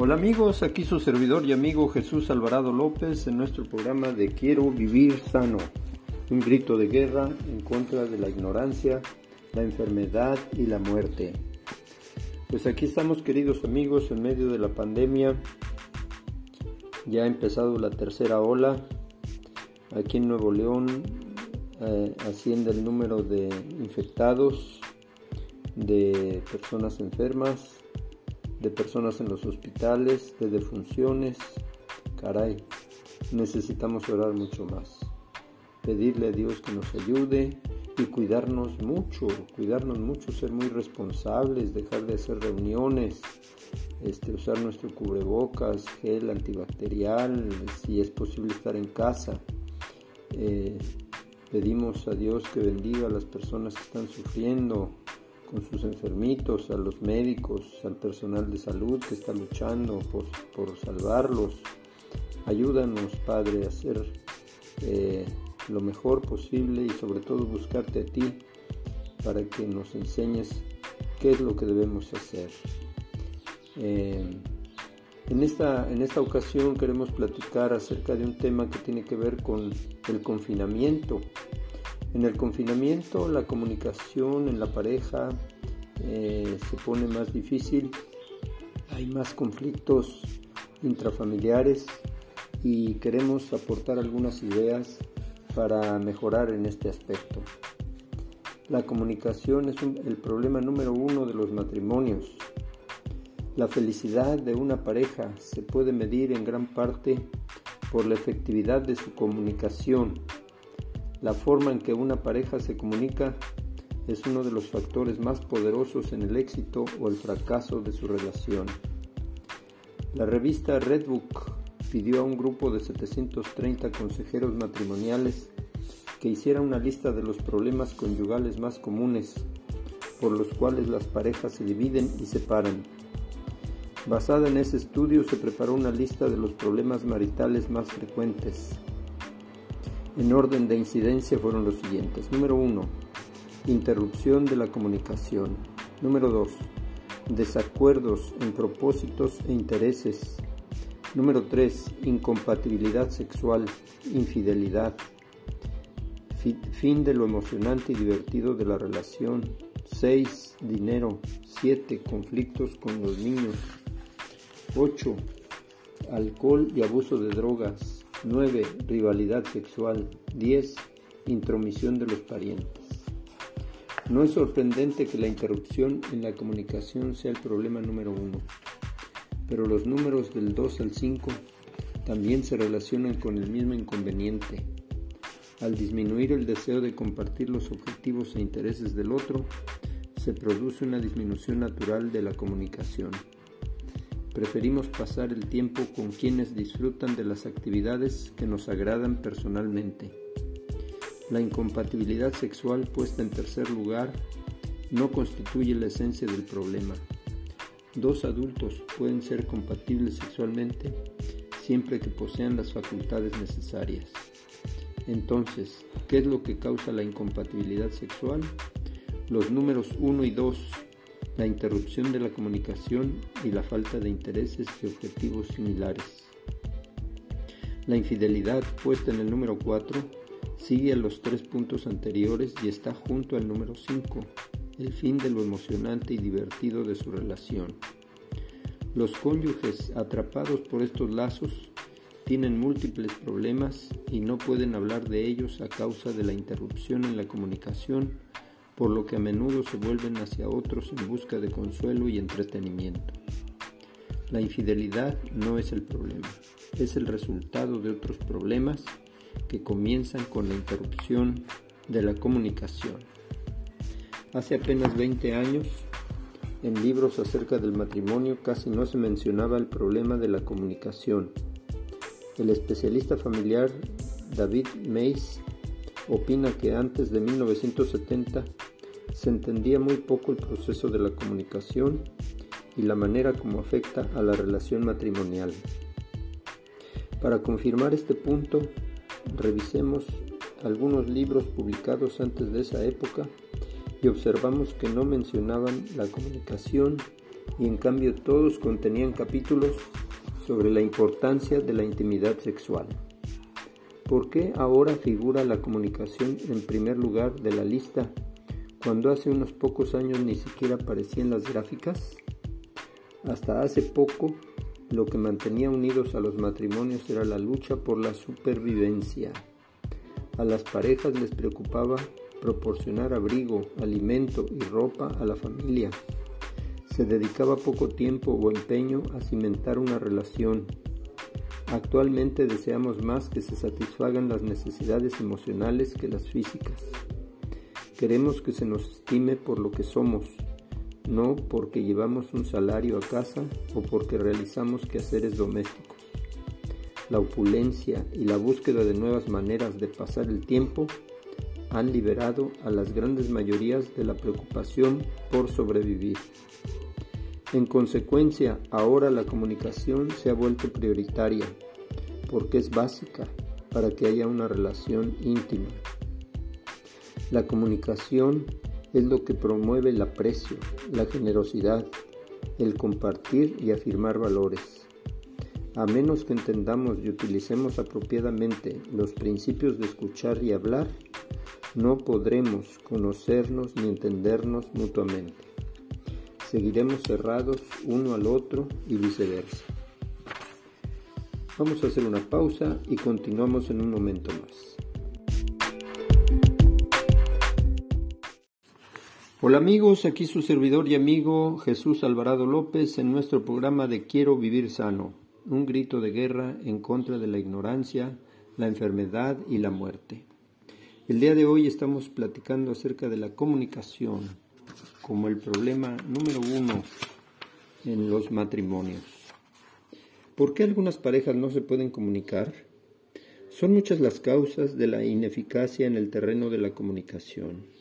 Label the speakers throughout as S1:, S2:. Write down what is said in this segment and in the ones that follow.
S1: Hola amigos, aquí su servidor y amigo Jesús Alvarado López en nuestro programa de Quiero vivir sano, un grito de guerra en contra de la ignorancia, la enfermedad y la muerte. Pues aquí estamos queridos amigos en medio de la pandemia, ya ha empezado la tercera ola, aquí en Nuevo León eh, asciende el número de infectados, de personas enfermas, de personas en los hospitales, de defunciones. Caray, necesitamos orar mucho más. Pedirle a Dios que nos ayude y cuidarnos mucho, cuidarnos mucho, ser muy responsables, dejar de hacer reuniones, este, usar nuestro cubrebocas, gel antibacterial, si es posible estar en casa. Eh, pedimos a Dios que bendiga a las personas que están sufriendo, con sus enfermitos, a los médicos, al personal de salud que está luchando por, salvarlos. Ayúdanos, Padre, a hacer eh, lo mejor posible y sobre todo buscarte a ti para que nos enseñes qué es lo que debemos hacer. Eh, en, esta, en esta ocasión queremos platicar acerca de un tema que tiene que ver con el confinamiento en el confinamiento la comunicación en la pareja eh, se pone más difícil, hay más conflictos intrafamiliares y queremos aportar algunas ideas para mejorar en este aspecto. La comunicación es el problema número uno de los matrimonios. La felicidad de una pareja se puede medir en gran parte por la efectividad de su comunicación la forma en que una pareja se comunica es uno de los factores más poderosos en el éxito o el fracaso de su relación. La revista Redbook pidió a un grupo de 730 consejeros matrimoniales que hiciera una lista de los problemas conyugales más comunes por los cuales las parejas se dividen y separan. Basada en ese estudio se preparó una lista de los problemas maritales más frecuentes en orden de incidencia fueron los siguientes. Número 1. Interrupción de la comunicación. Número 2. Desacuerdos en propósitos e intereses. Número 3. Incompatibilidad sexual, infidelidad. Fin de lo emocionante y divertido de la relación. 6. Dinero. 7. Conflictos con los niños. 8. Alcohol y abuso de drogas. 9. Rivalidad sexual. 10. Intromisión de los parientes. No es sorprendente que la interrupción en la comunicación sea el problema número uno, pero los números del 2 al 5 también se relacionan con el mismo inconveniente. Al disminuir el deseo de compartir los objetivos e intereses del otro, se produce una disminución natural de la comunicación. Preferimos pasar el tiempo con quienes disfrutan de las actividades que nos agradan personalmente. La incompatibilidad sexual puesta en tercer lugar no constituye la esencia del problema. Dos adultos pueden ser compatibles sexualmente siempre que posean las facultades necesarias. Entonces, ¿qué es lo que causa la incompatibilidad sexual? Los números 1 y 2 la interrupción de la comunicación y la falta de intereses y objetivos similares. La infidelidad, puesta en el número 4, sigue a los tres puntos anteriores y está junto al número 5, el fin de lo emocionante y divertido de su relación. Los cónyuges atrapados por estos lazos tienen múltiples problemas y no pueden hablar de ellos a causa de la interrupción en la comunicación por lo que a menudo se vuelven hacia otros en busca de consuelo y entretenimiento. La infidelidad no es el problema, es el resultado de otros problemas que comienzan con la interrupción de la comunicación. Hace apenas 20 años, en libros acerca del matrimonio casi no se mencionaba el problema de la comunicación. El especialista familiar David Mays opina que antes de 1970 se entendía muy poco el proceso de la comunicación y la manera como afecta a la relación matrimonial. Para confirmar este punto, revisemos algunos libros publicados antes de esa época y observamos que no mencionaban la comunicación y en cambio todos contenían capítulos sobre la importancia de la intimidad sexual. ¿Por qué ahora figura la comunicación en primer lugar de la lista cuando hace unos pocos años ni siquiera aparecían las gráficas? Hasta hace poco lo que mantenía unidos a los matrimonios era la lucha por la supervivencia. A las parejas les preocupaba proporcionar abrigo, alimento y ropa a la familia. Se dedicaba poco tiempo o empeño a cimentar una relación. Actualmente deseamos más que se satisfagan las necesidades emocionales que las físicas. Queremos que se nos estime por lo que somos, no porque llevamos un salario a casa o porque realizamos quehaceres domésticos. La opulencia y la búsqueda de nuevas maneras de pasar el tiempo han liberado a las grandes mayorías de la preocupación por sobrevivir. En consecuencia, ahora la comunicación se ha vuelto prioritaria porque es básica para que haya una relación íntima. La comunicación es lo que promueve el aprecio, la generosidad, el compartir y afirmar valores. A menos que entendamos y utilicemos apropiadamente los principios de escuchar y hablar, no podremos conocernos ni entendernos mutuamente. Seguiremos cerrados uno al otro y viceversa. Vamos a hacer una pausa y continuamos en un momento más. Hola amigos, aquí su servidor y amigo Jesús Alvarado López en nuestro programa de Quiero vivir sano, un grito de guerra en contra de la ignorancia, la enfermedad y la muerte. El día de hoy estamos platicando acerca de la comunicación como el problema número uno en los matrimonios. ¿Por qué algunas parejas no se pueden comunicar? Son muchas las causas de la ineficacia en el terreno de la comunicación.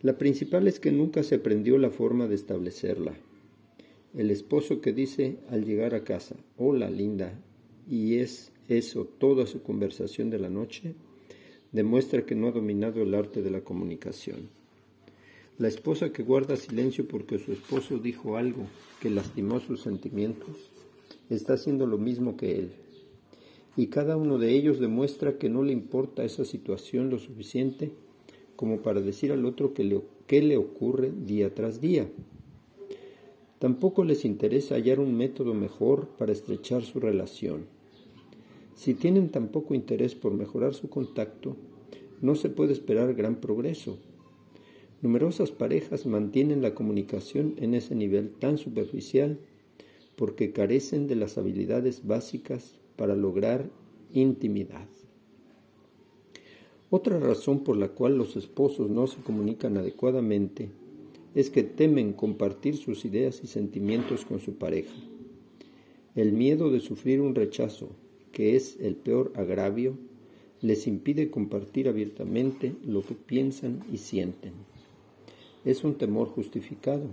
S1: La principal es que nunca se aprendió la forma de establecerla. El esposo que dice al llegar a casa, hola linda, y es eso toda su conversación de la noche, demuestra que no ha dominado el arte de la comunicación. La esposa que guarda silencio porque su esposo dijo algo que lastimó sus sentimientos, está haciendo lo mismo que él. Y cada uno de ellos demuestra que no le importa esa situación lo suficiente como para decir al otro que qué le ocurre día tras día. Tampoco les interesa hallar un método mejor para estrechar su relación si tienen tan poco interés por mejorar su contacto, no se puede esperar gran progreso. Numerosas parejas mantienen la comunicación en ese nivel tan superficial porque carecen de las habilidades básicas para lograr intimidad. Otra razón por la cual los esposos no se comunican adecuadamente es que temen compartir sus ideas y sentimientos con su pareja. El miedo de sufrir un rechazo que es el peor agravio, les impide compartir abiertamente lo que piensan y sienten. Es un temor justificado.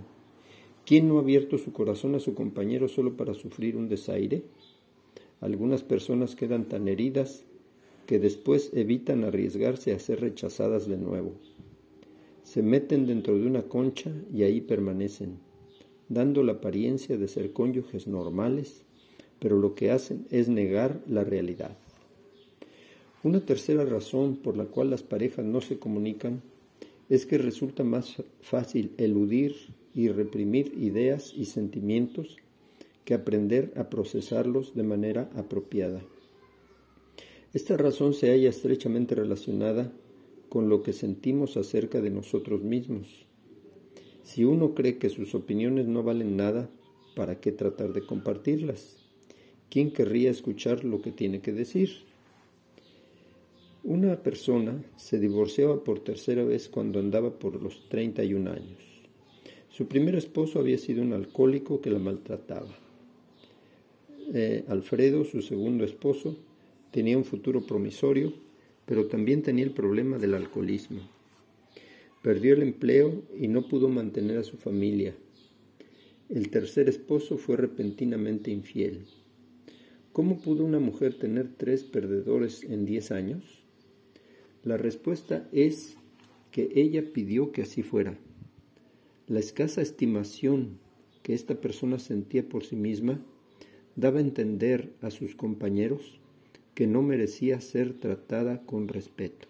S1: ¿Quién no ha abierto su corazón a su compañero solo para sufrir un desaire? Algunas personas quedan tan heridas que después evitan arriesgarse a ser rechazadas de nuevo. Se meten dentro de una concha y ahí permanecen, dando la apariencia de ser cónyuges normales pero lo que hacen es negar la realidad. Una tercera razón por la cual las parejas no se comunican es que resulta más fácil eludir y reprimir ideas y sentimientos que aprender a procesarlos de manera apropiada. Esta razón se halla estrechamente relacionada con lo que sentimos acerca de nosotros mismos. Si uno cree que sus opiniones no valen nada, ¿para qué tratar de compartirlas? ¿Quién querría escuchar lo que tiene que decir? Una persona se divorciaba por tercera vez cuando andaba por los 31 años. Su primer esposo había sido un alcohólico que la maltrataba. Eh, Alfredo, su segundo esposo, tenía un futuro promisorio, pero también tenía el problema del alcoholismo. Perdió el empleo y no pudo mantener a su familia. El tercer esposo fue repentinamente infiel. ¿Cómo pudo una mujer tener tres perdedores en diez años? La respuesta es que ella pidió que así fuera. La escasa estimación que esta persona sentía por sí misma daba a entender a sus compañeros que no merecía ser tratada con respeto.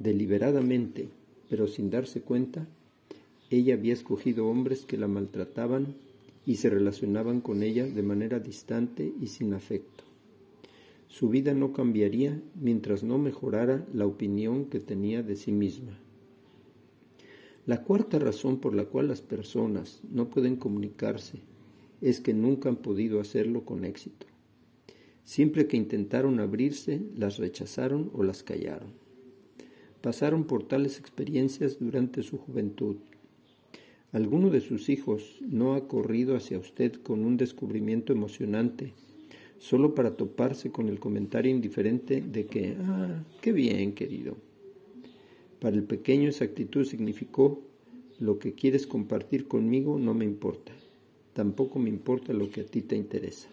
S1: Deliberadamente, pero sin darse cuenta, ella había escogido hombres que la maltrataban y se relacionaban con ella de manera distante y sin afecto. Su vida no cambiaría mientras no mejorara la opinión que tenía de sí misma. La cuarta razón por la cual las personas no pueden comunicarse es que nunca han podido hacerlo con éxito. Siempre que intentaron abrirse, las rechazaron o las callaron. Pasaron por tales experiencias durante su juventud. ¿Alguno de sus hijos no ha corrido hacia usted con un descubrimiento emocionante solo para toparse con el comentario indiferente de que, ah, qué bien, querido? Para el pequeño esa actitud significó, lo que quieres compartir conmigo no me importa tampoco me importa lo que a ti te interesa.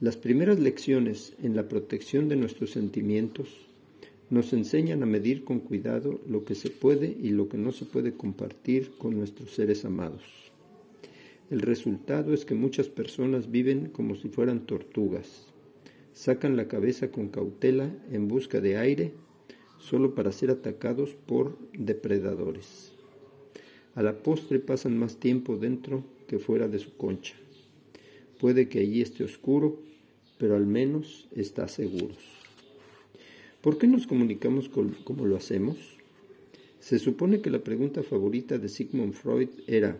S1: Las primeras lecciones en la protección de nuestros sentimientos nos enseñan a medir con cuidado lo que se puede y lo que no se puede compartir con nuestros seres amados. El resultado es que muchas personas viven como si fueran tortugas. Sacan la cabeza con cautela en busca de aire solo para ser atacados por depredadores. A la postre pasan más tiempo dentro que fuera de su concha. Puede que allí esté oscuro, pero al menos está seguro. ¿Por qué nos comunicamos como lo hacemos? Se supone que la pregunta favorita de Sigmund Freud era,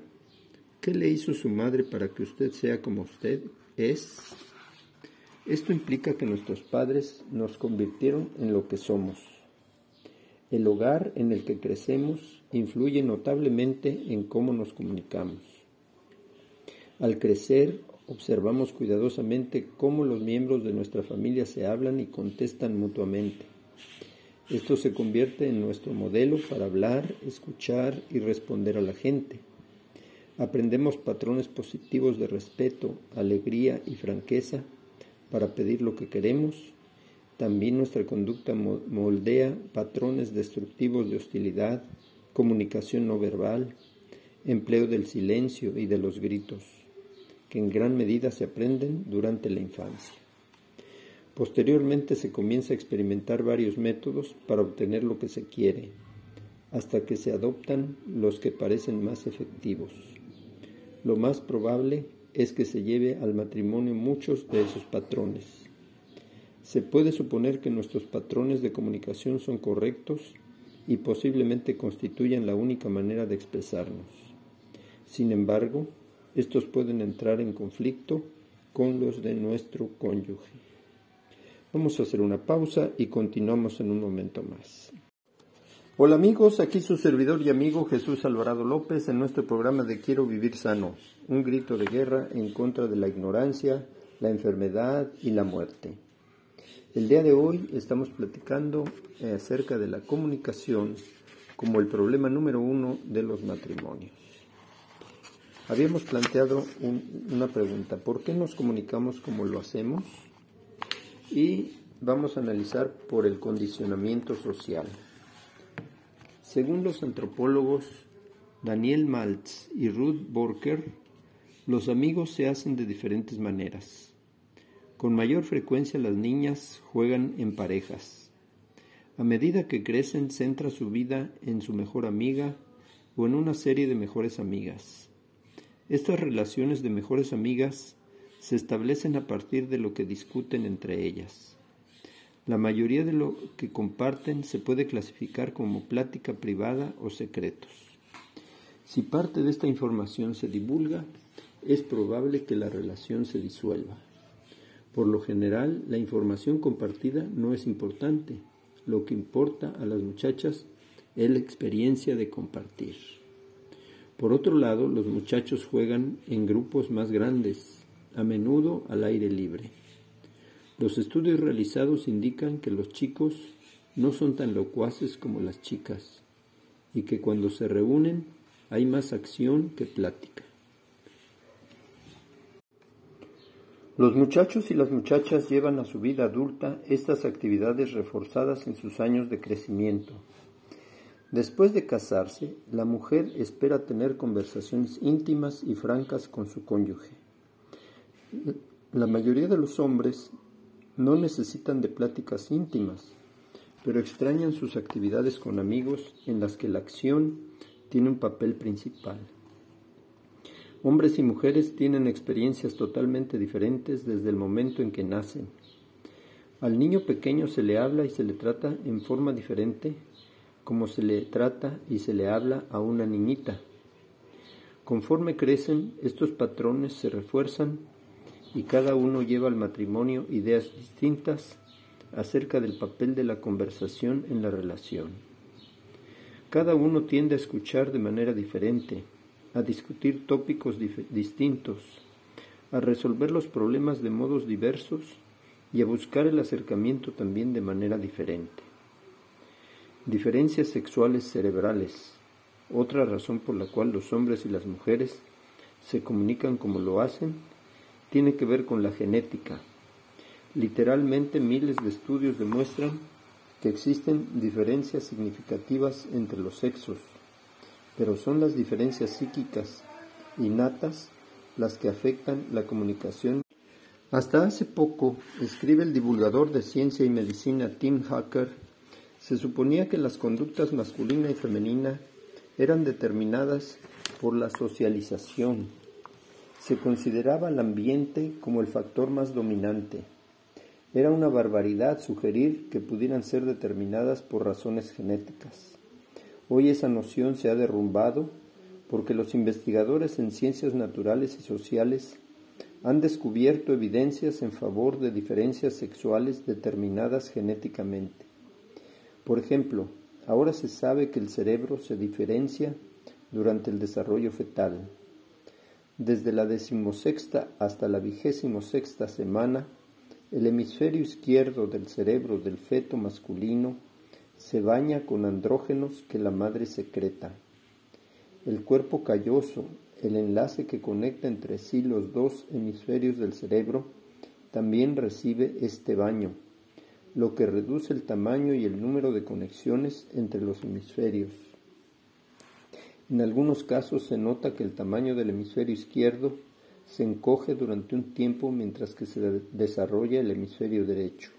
S1: ¿qué le hizo su madre para que usted sea como usted es? Esto implica que nuestros padres nos convirtieron en lo que somos. El hogar en el que crecemos influye notablemente en cómo nos comunicamos. Al crecer, observamos cuidadosamente cómo los miembros de nuestra familia se hablan y contestan mutuamente. Esto se convierte en nuestro modelo para hablar, escuchar y responder a la gente. Aprendemos patrones positivos de respeto, alegría y franqueza para pedir lo que queremos. También nuestra conducta moldea patrones destructivos de hostilidad, comunicación no verbal, empleo del silencio y de los gritos que en gran medida se aprenden durante la infancia. Posteriormente se comienza a experimentar varios métodos para obtener lo que se quiere, hasta que se adoptan los que parecen más efectivos. Lo más probable es que se lleve al matrimonio muchos de esos patrones. Se puede suponer que nuestros patrones de comunicación son correctos y posiblemente constituyan la única manera de expresarnos. Sin embargo, estos pueden entrar en conflicto con los de nuestro cónyuge. Vamos a hacer una pausa y continuamos en un momento más. Hola amigos, aquí su servidor y amigo Jesús Alvarado López en nuestro programa de Quiero Vivir Sano, un grito de guerra en contra de la ignorancia, la enfermedad y la muerte. El día de hoy estamos platicando eh, acerca de la comunicación como el problema número uno de los matrimonios. Habíamos planteado una pregunta, ¿por qué nos comunicamos como lo hacemos? Y vamos a analizar por el condicionamiento social. Según los antropólogos Daniel Maltz y Ruth Borker, los amigos se hacen de diferentes maneras. Con mayor frecuencia las niñas juegan en parejas. A medida que crecen, centra su vida en su mejor amiga o en una serie de mejores amigas. Estas relaciones de mejores amigas se establecen a partir de lo que discuten entre ellas. La mayoría de lo que comparten se puede clasificar como plática privada o secretos. Si parte de esta información se divulga, es probable que la relación se disuelva. Por lo general, la información compartida no es importante. Lo que importa a las muchachas es la experiencia de compartir. Por otro lado, los muchachos juegan en grupos más grandes, a menudo al aire libre. Los estudios realizados indican que los chicos no son tan locuaces como las chicas y que cuando se reúnen hay más acción que plática. Los muchachos y las muchachas llevan a su vida adulta estas actividades reforzadas en sus años de crecimiento Después de casarse, la mujer espera tener conversaciones íntimas y francas con su cónyuge. La mayoría de los hombres no necesitan de pláticas íntimas, pero extrañan sus actividades con amigos en las que la acción tiene un papel principal. Hombres y mujeres tienen experiencias totalmente diferentes desde el momento en que nacen. Al niño pequeño se le habla y se le trata en forma diferente como se le trata y se le habla a una niñita. Conforme crecen, estos patrones se refuerzan y cada uno lleva al matrimonio ideas distintas acerca del papel de la conversación en la relación. Cada uno tiende a escuchar de manera diferente, a discutir tópicos distintos, a resolver los problemas de modos diversos y a buscar el acercamiento también de manera diferente. Diferencias sexuales cerebrales. Otra razón por la cual los hombres y las mujeres se comunican como lo hacen tiene que ver con la genética. Literalmente miles de estudios demuestran que existen diferencias significativas entre los sexos, pero son las diferencias psíquicas innatas las que afectan la comunicación. Hasta hace poco, escribe el divulgador de ciencia y medicina Tim Hacker, se suponía que las conductas masculina y femenina eran determinadas por la socialización. Se consideraba el ambiente como el factor más dominante. Era una barbaridad sugerir que pudieran ser determinadas por razones genéticas. Hoy esa noción se ha derrumbado porque los investigadores en ciencias naturales y sociales han descubierto evidencias en favor de diferencias sexuales determinadas genéticamente. Por ejemplo, ahora se sabe que el cerebro se diferencia durante el desarrollo fetal. Desde la decimosexta hasta la vigésimo sexta semana, el hemisferio izquierdo del cerebro del feto masculino se baña con andrógenos que la madre secreta. El cuerpo calloso, el enlace que conecta entre sí los dos hemisferios del cerebro, también recibe este baño lo que reduce el tamaño y el número de conexiones entre los hemisferios. En algunos casos se nota que el tamaño del hemisferio izquierdo se encoge durante un tiempo mientras que se desarrolla el hemisferio derecho.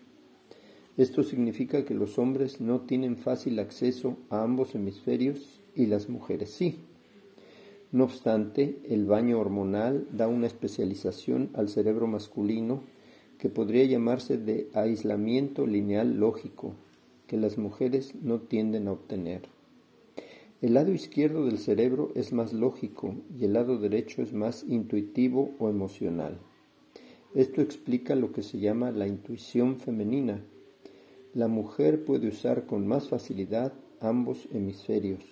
S1: Esto significa que los hombres no tienen fácil acceso a ambos hemisferios y las mujeres sí. No obstante, el baño hormonal da una especialización al cerebro masculino que podría llamarse de aislamiento lineal lógico, que las mujeres no tienden a obtener. El lado izquierdo del cerebro es más lógico y el lado derecho es más intuitivo o emocional. Esto explica lo que se llama la intuición femenina. La mujer puede usar con más facilidad ambos hemisferios,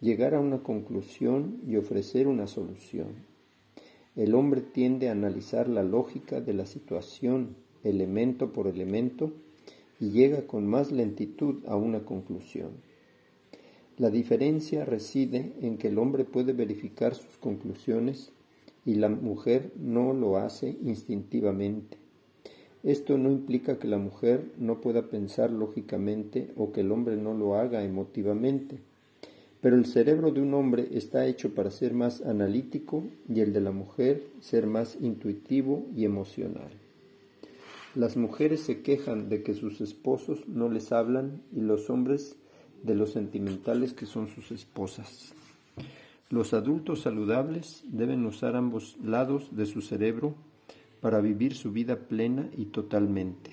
S1: llegar a una conclusión y ofrecer una solución. El hombre tiende a analizar la lógica de la situación elemento por elemento y llega con más lentitud a una conclusión. La diferencia reside en que el hombre puede verificar sus conclusiones y la mujer no lo hace instintivamente. Esto no implica que la mujer no pueda pensar lógicamente o que el hombre no lo haga emotivamente pero el cerebro de un hombre está hecho para ser más analítico y el de la mujer ser más intuitivo y emocional. Las mujeres se quejan de que sus esposos no les hablan y los hombres de los sentimentales que son sus esposas. Los adultos saludables deben usar ambos lados de su cerebro para vivir su vida plena y totalmente.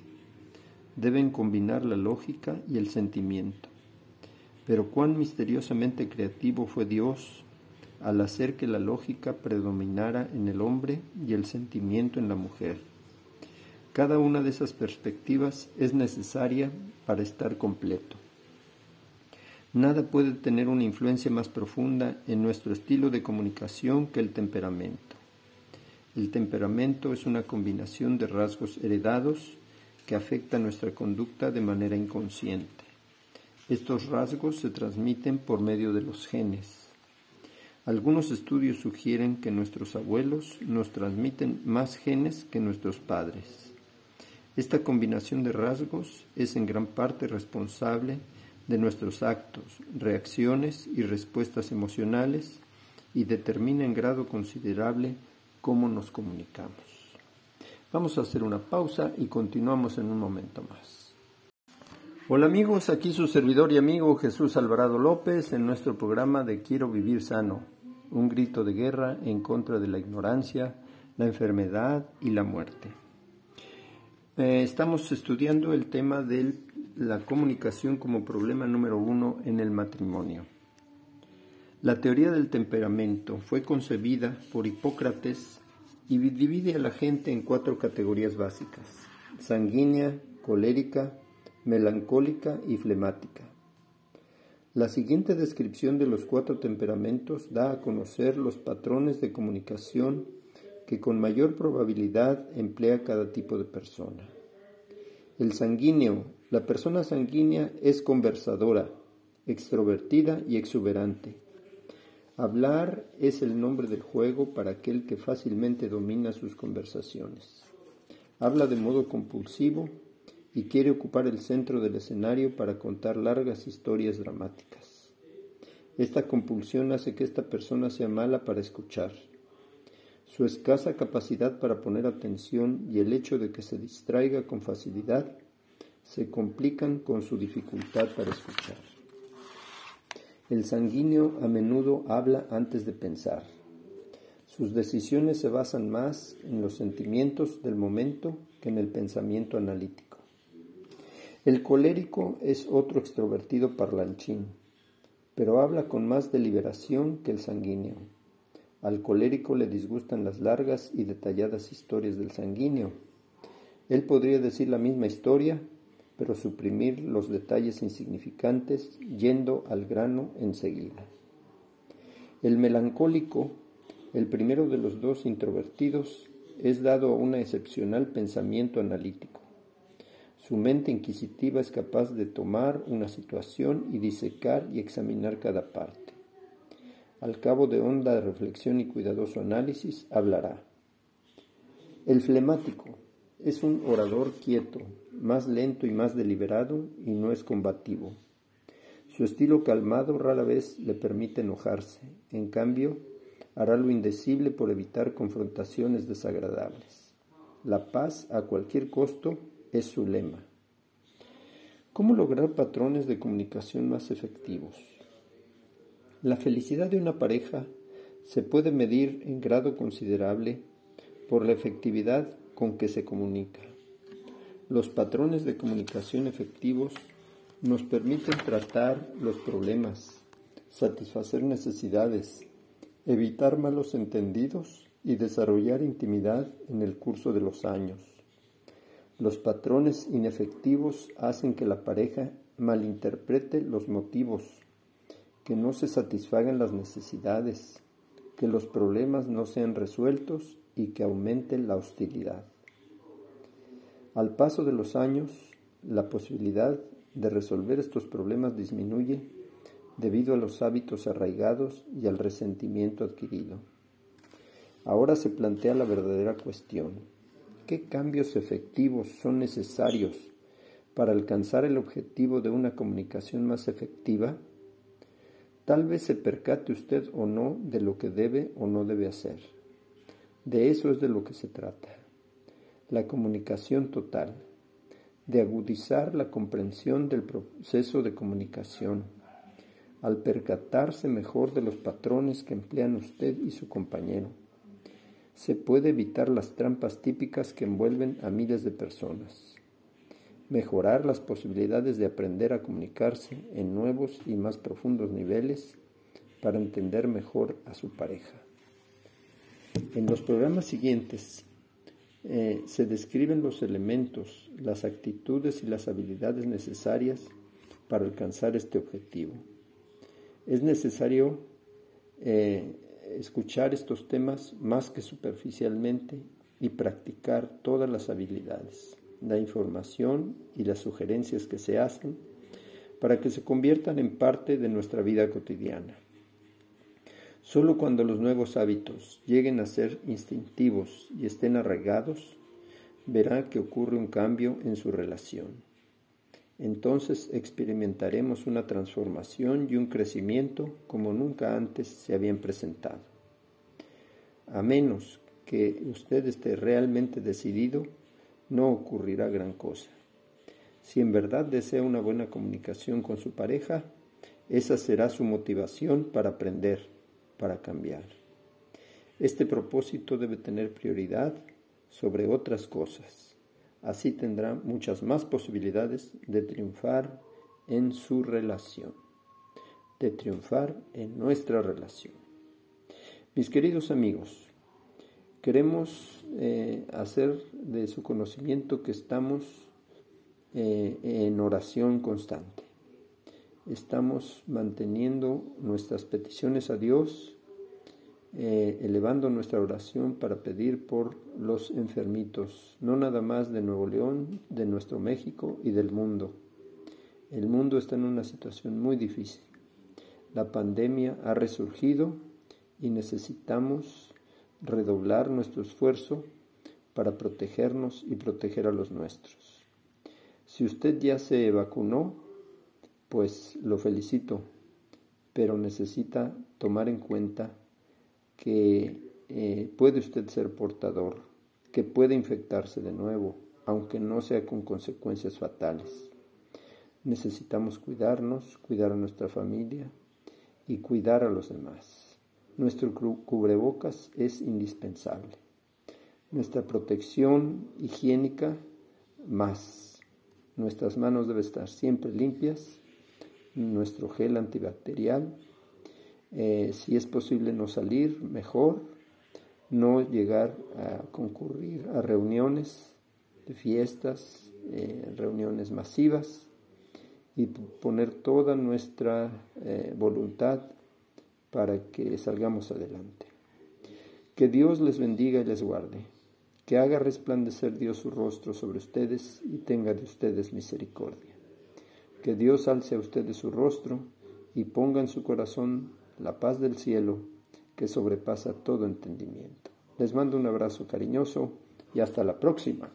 S1: Deben combinar la lógica y el sentimiento. Pero cuán misteriosamente creativo fue Dios al hacer que la lógica predominara en el hombre y el sentimiento en la mujer. Cada una de esas perspectivas es necesaria para estar completo. Nada puede tener una influencia más profunda en nuestro estilo de comunicación que el temperamento. El temperamento es una combinación de rasgos heredados que afecta nuestra conducta de manera inconsciente. Estos rasgos se transmiten por medio de los genes. Algunos estudios sugieren que nuestros abuelos nos transmiten más genes que nuestros padres. Esta combinación de rasgos es en gran parte responsable de nuestros actos, reacciones y respuestas emocionales y determina en grado considerable cómo nos comunicamos. Vamos a hacer una pausa y continuamos en un momento más. Hola amigos, aquí su servidor y amigo Jesús Alvarado López en nuestro programa de Quiero vivir sano, un grito de guerra en contra de la ignorancia, la enfermedad y la muerte. Eh, estamos estudiando el tema de la comunicación como problema número uno en el matrimonio. La teoría del temperamento fue concebida por Hipócrates y divide a la gente en cuatro categorías básicas, sanguínea, colérica, melancólica y flemática. La siguiente descripción de los cuatro temperamentos da a conocer los patrones de comunicación que con mayor probabilidad emplea cada tipo de persona. El sanguíneo, la persona sanguínea es conversadora, extrovertida y exuberante. Hablar es el nombre del juego para aquel que fácilmente domina sus conversaciones. Habla de modo compulsivo y quiere ocupar el centro del escenario para contar largas historias dramáticas. Esta compulsión hace que esta persona sea mala para escuchar su escasa capacidad para poner atención y el hecho de que se distraiga con facilidad se complican con su dificultad para escuchar. El sanguíneo a menudo habla antes de pensar. Sus decisiones se basan más en los sentimientos del momento que en el pensamiento analítico. El colérico es otro extrovertido parlanchín, pero habla con más deliberación que el sanguíneo. Al colérico le disgustan las largas y detalladas historias del sanguíneo. Él podría decir la misma historia, pero suprimir los detalles insignificantes yendo al grano enseguida. El melancólico, el primero de los dos introvertidos, es dado a un excepcional pensamiento analítico. Su mente inquisitiva es capaz de tomar una situación y disecar y examinar cada parte al cabo de honda reflexión y cuidadoso análisis, hablará. El flemático es un orador quieto, más lento y más deliberado y no es combativo. Su estilo calmado rara vez le permite enojarse, en cambio, hará lo indecible por evitar confrontaciones desagradables. La paz a cualquier costo es su lema. ¿Cómo lograr patrones de comunicación más efectivos? La felicidad de una pareja se puede medir en grado considerable por la efectividad con que se comunica. Los patrones de comunicación efectivos nos permiten tratar los problemas, satisfacer necesidades, evitar malos entendidos y desarrollar intimidad en el curso de los años. Los patrones inefectivos hacen que la pareja malinterprete los motivos que no se satisfagan las necesidades, que los problemas no sean resueltos y que aumente la hostilidad. Al paso de los años, la posibilidad de resolver estos problemas disminuye debido a los hábitos arraigados y al resentimiento adquirido. Ahora se plantea la verdadera cuestión. ¿Qué cambios efectivos son necesarios para alcanzar el objetivo de una comunicación más efectiva? Tal vez se percate usted o no de lo que debe o no debe hacer. De eso es de lo que se trata. La comunicación total, de agudizar la comprensión del proceso de comunicación, al percatarse mejor de los patrones que emplean usted y su compañero. Se puede evitar las trampas típicas que envuelven a miles de personas mejorar las posibilidades de aprender a comunicarse en nuevos y más profundos niveles para entender mejor a su pareja. En los programas siguientes eh, se describen los elementos, las actitudes y las habilidades necesarias para alcanzar este objetivo. Es necesario eh, escuchar estos temas más que superficialmente y practicar todas las habilidades la información y las sugerencias que se hacen para que se conviertan en parte de nuestra vida cotidiana. Solo cuando los nuevos hábitos lleguen a ser instintivos y estén arraigados, verá que ocurre un cambio en su relación. Entonces experimentaremos una transformación y un crecimiento como nunca antes se habían presentado. A menos que usted esté realmente decidido, no ocurrirá gran cosa. Si en verdad desea una buena comunicación con su pareja, esa será su motivación para aprender, para cambiar. Este propósito debe tener prioridad sobre otras cosas. Así tendrá muchas más posibilidades de triunfar en su relación, de triunfar en nuestra relación. Mis queridos amigos, queremos eh, hacer de su conocimiento que estamos eh, en oración constante. Estamos manteniendo nuestras peticiones a Dios, eh, elevando nuestra oración para pedir por los enfermitos, no nada más de Nuevo León, de nuestro México y del mundo. El mundo está en una situación muy difícil. La pandemia ha resurgido y necesitamos redoblar nuestro esfuerzo para protegernos y proteger a los nuestros. Si usted ya se vacunó, pues lo felicito, pero necesita tomar en cuenta que eh, puede usted ser portador, que puede infectarse de nuevo, aunque no sea con consecuencias fatales. Necesitamos cuidarnos, cuidar a nuestra familia y cuidar a los demás. Nuestro cubrebocas es indispensable. Nuestra protección higiénica más. Nuestras manos deben estar siempre limpias, nuestro gel antibacterial. Eh, si es posible no salir, mejor. No llegar a concurrir a reuniones de fiestas, eh, reuniones masivas y poner toda nuestra eh, voluntad para que salgamos adelante. Que Dios les bendiga y les guarde que haga resplandecer Dios su rostro sobre ustedes y tenga de ustedes misericordia. Que Dios alce a ustedes su rostro y ponga en su corazón la paz del cielo que sobrepasa todo entendimiento. Les mando un abrazo cariñoso y hasta la próxima.